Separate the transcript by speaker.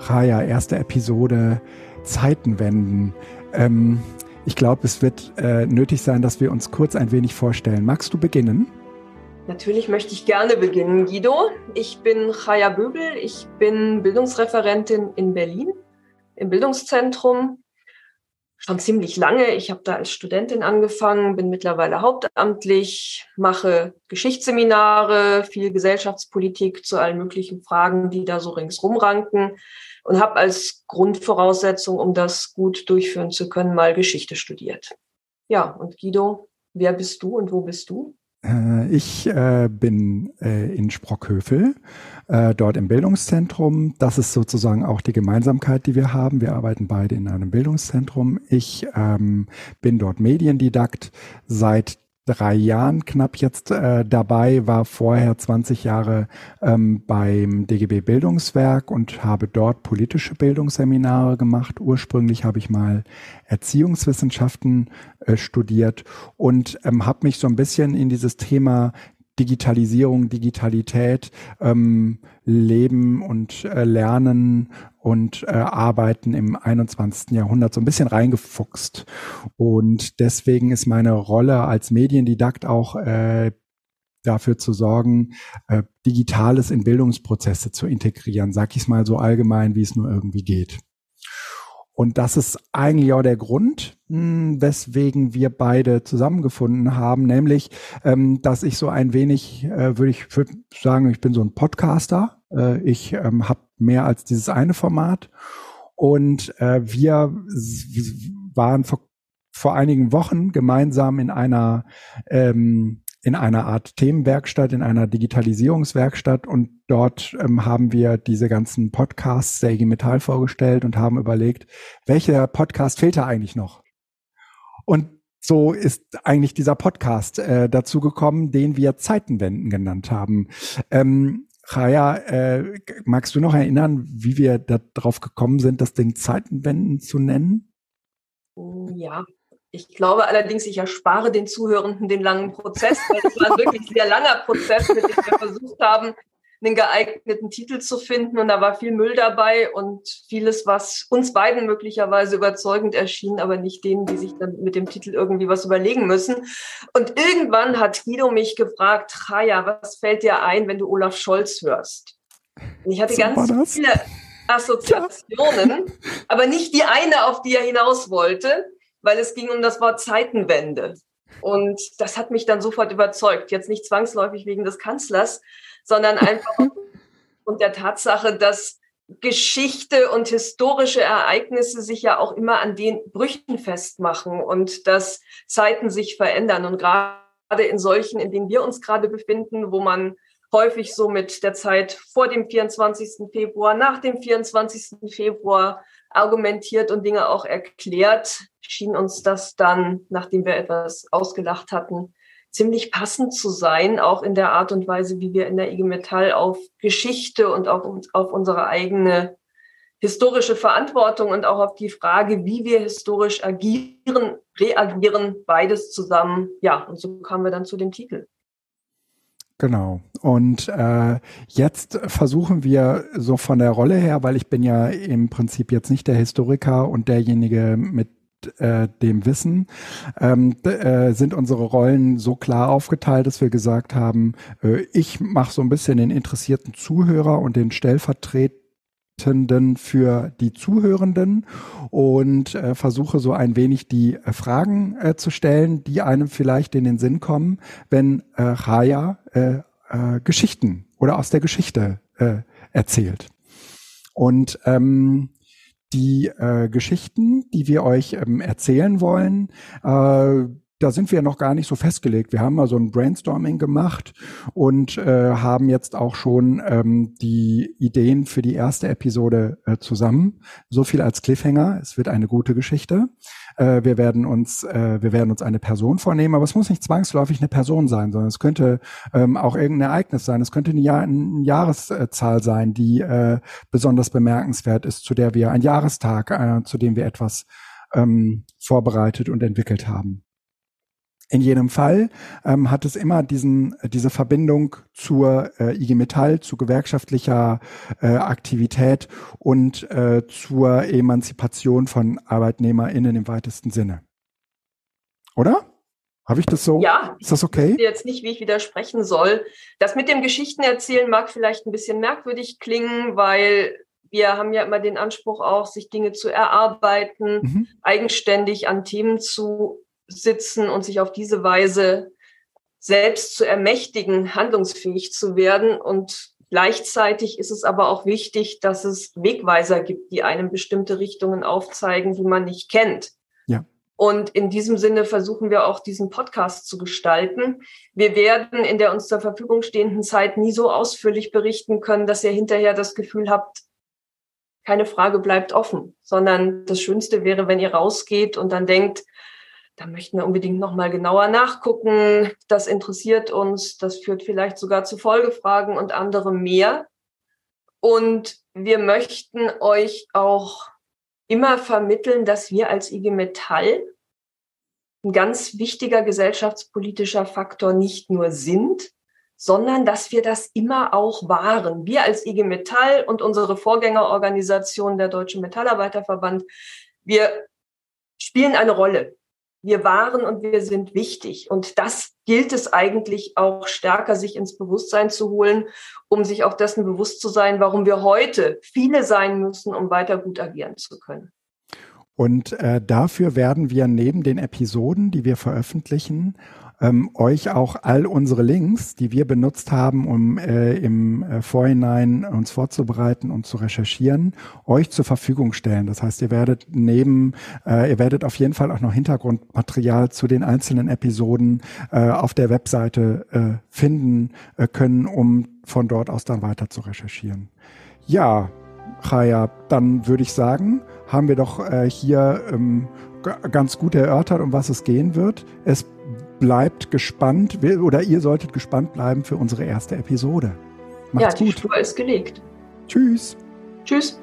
Speaker 1: Raya, erste Episode Zeitenwenden. Ähm, ich glaube, es wird äh, nötig sein, dass wir uns kurz ein wenig vorstellen. Magst du beginnen?
Speaker 2: Natürlich möchte ich gerne beginnen, Guido. Ich bin Chaya Böbel. Ich bin Bildungsreferentin in Berlin im Bildungszentrum schon ziemlich lange. Ich habe da als Studentin angefangen, bin mittlerweile hauptamtlich, mache Geschichtsseminare, viel Gesellschaftspolitik zu allen möglichen Fragen, die da so ringsrum ranken und habe als Grundvoraussetzung, um das gut durchführen zu können, mal Geschichte studiert. Ja, und Guido, wer bist du und wo bist du?
Speaker 1: Äh, ich äh, bin äh, in Sprockhövel, äh, dort im Bildungszentrum. Das ist sozusagen auch die Gemeinsamkeit, die wir haben. Wir arbeiten beide in einem Bildungszentrum. Ich ähm, bin dort Mediendidakt seit drei Jahren knapp jetzt äh, dabei, war vorher 20 Jahre ähm, beim DGB Bildungswerk und habe dort politische Bildungsseminare gemacht. Ursprünglich habe ich mal Erziehungswissenschaften äh, studiert und ähm, habe mich so ein bisschen in dieses Thema Digitalisierung, Digitalität, ähm, Leben und äh, Lernen und äh, Arbeiten im 21. Jahrhundert so ein bisschen reingefuchst. Und deswegen ist meine Rolle als Mediendidakt auch äh, dafür zu sorgen, äh, Digitales in Bildungsprozesse zu integrieren, sag ich es mal so allgemein, wie es nur irgendwie geht. Und das ist eigentlich auch der Grund, hm, weswegen wir beide zusammengefunden haben, nämlich, ähm, dass ich so ein wenig, äh, würde ich würd sagen, ich bin so ein Podcaster. Äh, ich ähm, habe mehr als dieses eine Format. Und äh, wir waren vor, vor einigen Wochen gemeinsam in einer ähm, in einer Art Themenwerkstatt, in einer Digitalisierungswerkstatt und dort ähm, haben wir diese ganzen Podcasts der IG Metall vorgestellt und haben überlegt, welcher Podcast fehlt da eigentlich noch? Und so ist eigentlich dieser Podcast äh, dazu gekommen, den wir Zeitenwenden genannt haben. Ähm, Chaya, äh, magst du noch erinnern, wie wir darauf gekommen sind, das Ding Zeitenwenden zu nennen?
Speaker 2: Ja, ich glaube allerdings, ich erspare den Zuhörenden den langen Prozess, weil es war wirklich sehr langer Prozess, mit dem wir versucht haben, einen geeigneten Titel zu finden. Und da war viel Müll dabei und vieles, was uns beiden möglicherweise überzeugend erschien, aber nicht denen, die sich dann mit dem Titel irgendwie was überlegen müssen. Und irgendwann hat Guido mich gefragt, Chaya, was fällt dir ein, wenn du Olaf Scholz hörst? Und ich hatte so ganz viele Assoziationen, ja. aber nicht die eine, auf die er hinaus wollte weil es ging um das Wort Zeitenwende. Und das hat mich dann sofort überzeugt. Jetzt nicht zwangsläufig wegen des Kanzlers, sondern einfach und der Tatsache, dass Geschichte und historische Ereignisse sich ja auch immer an den Brüchen festmachen und dass Zeiten sich verändern. Und gerade in solchen, in denen wir uns gerade befinden, wo man häufig so mit der Zeit vor dem 24. Februar, nach dem 24. Februar argumentiert und Dinge auch erklärt, schien uns das dann, nachdem wir etwas ausgelacht hatten, ziemlich passend zu sein, auch in der Art und Weise, wie wir in der IG Metall auf Geschichte und auch auf unsere eigene historische Verantwortung und auch auf die Frage, wie wir historisch agieren, reagieren, beides zusammen. Ja, und so kamen wir dann zu dem Titel.
Speaker 1: Genau. Und äh, jetzt versuchen wir so von der Rolle her, weil ich bin ja im Prinzip jetzt nicht der Historiker und derjenige mit äh, dem Wissen, ähm, äh, sind unsere Rollen so klar aufgeteilt, dass wir gesagt haben, äh, ich mache so ein bisschen den interessierten Zuhörer und den Stellvertreter für die Zuhörenden und äh, versuche so ein wenig die äh, Fragen äh, zu stellen, die einem vielleicht in den Sinn kommen, wenn äh, Raya äh, äh, Geschichten oder aus der Geschichte äh, erzählt. Und ähm, die äh, Geschichten, die wir euch ähm, erzählen wollen, äh, da sind wir noch gar nicht so festgelegt. Wir haben mal so ein Brainstorming gemacht und äh, haben jetzt auch schon ähm, die Ideen für die erste Episode äh, zusammen. So viel als Cliffhanger. Es wird eine gute Geschichte. Äh, wir werden uns, äh, wir werden uns eine Person vornehmen, aber es muss nicht zwangsläufig eine Person sein, sondern es könnte ähm, auch irgendein Ereignis sein. Es könnte eine, Jahr, eine Jahreszahl sein, die äh, besonders bemerkenswert ist, zu der wir ein Jahrestag, äh, zu dem wir etwas ähm, vorbereitet und entwickelt haben. In jedem Fall ähm, hat es immer diesen, diese Verbindung zur äh, IG Metall, zu gewerkschaftlicher äh, Aktivität und äh, zur Emanzipation von ArbeitnehmerInnen im weitesten Sinne. Oder? Habe ich das so?
Speaker 2: Ja.
Speaker 1: Ist das okay?
Speaker 2: Ich weiß jetzt nicht, wie ich widersprechen soll. Das mit dem Geschichtenerzählen mag vielleicht ein bisschen merkwürdig klingen, weil wir haben ja immer den Anspruch auch, sich Dinge zu erarbeiten, mhm. eigenständig an Themen zu sitzen und sich auf diese Weise selbst zu ermächtigen, handlungsfähig zu werden. Und gleichzeitig ist es aber auch wichtig, dass es Wegweiser gibt, die einem bestimmte Richtungen aufzeigen, die man nicht kennt.
Speaker 1: Ja.
Speaker 2: Und in diesem Sinne versuchen wir auch diesen Podcast zu gestalten. Wir werden in der uns zur Verfügung stehenden Zeit nie so ausführlich berichten können, dass ihr hinterher das Gefühl habt, keine Frage bleibt offen, sondern das Schönste wäre, wenn ihr rausgeht und dann denkt, da möchten wir unbedingt noch mal genauer nachgucken. Das interessiert uns. Das führt vielleicht sogar zu Folgefragen und anderem mehr. Und wir möchten euch auch immer vermitteln, dass wir als IG Metall ein ganz wichtiger gesellschaftspolitischer Faktor nicht nur sind, sondern dass wir das immer auch waren. Wir als IG Metall und unsere Vorgängerorganisation, der Deutsche Metallarbeiterverband, wir spielen eine Rolle wir waren und wir sind wichtig. Und das gilt es eigentlich auch stärker, sich ins Bewusstsein zu holen, um sich auch dessen bewusst zu sein, warum wir heute viele sein müssen, um weiter gut agieren zu können.
Speaker 1: Und äh, dafür werden wir neben den Episoden, die wir veröffentlichen, ähm, euch auch all unsere Links, die wir benutzt haben, um äh, im äh, Vorhinein uns vorzubereiten und zu recherchieren, euch zur Verfügung stellen. Das heißt, ihr werdet neben, äh, ihr werdet auf jeden Fall auch noch Hintergrundmaterial zu den einzelnen Episoden äh, auf der Webseite äh, finden äh, können, um von dort aus dann weiter zu recherchieren. Ja, Chaya, dann würde ich sagen, haben wir doch äh, hier ähm, ganz gut erörtert, um was es gehen wird. Es bleibt gespannt oder ihr solltet gespannt bleiben für unsere erste Episode.
Speaker 2: Macht's ja, die gut. Spur ist gelegt.
Speaker 1: Tschüss.
Speaker 2: Tschüss.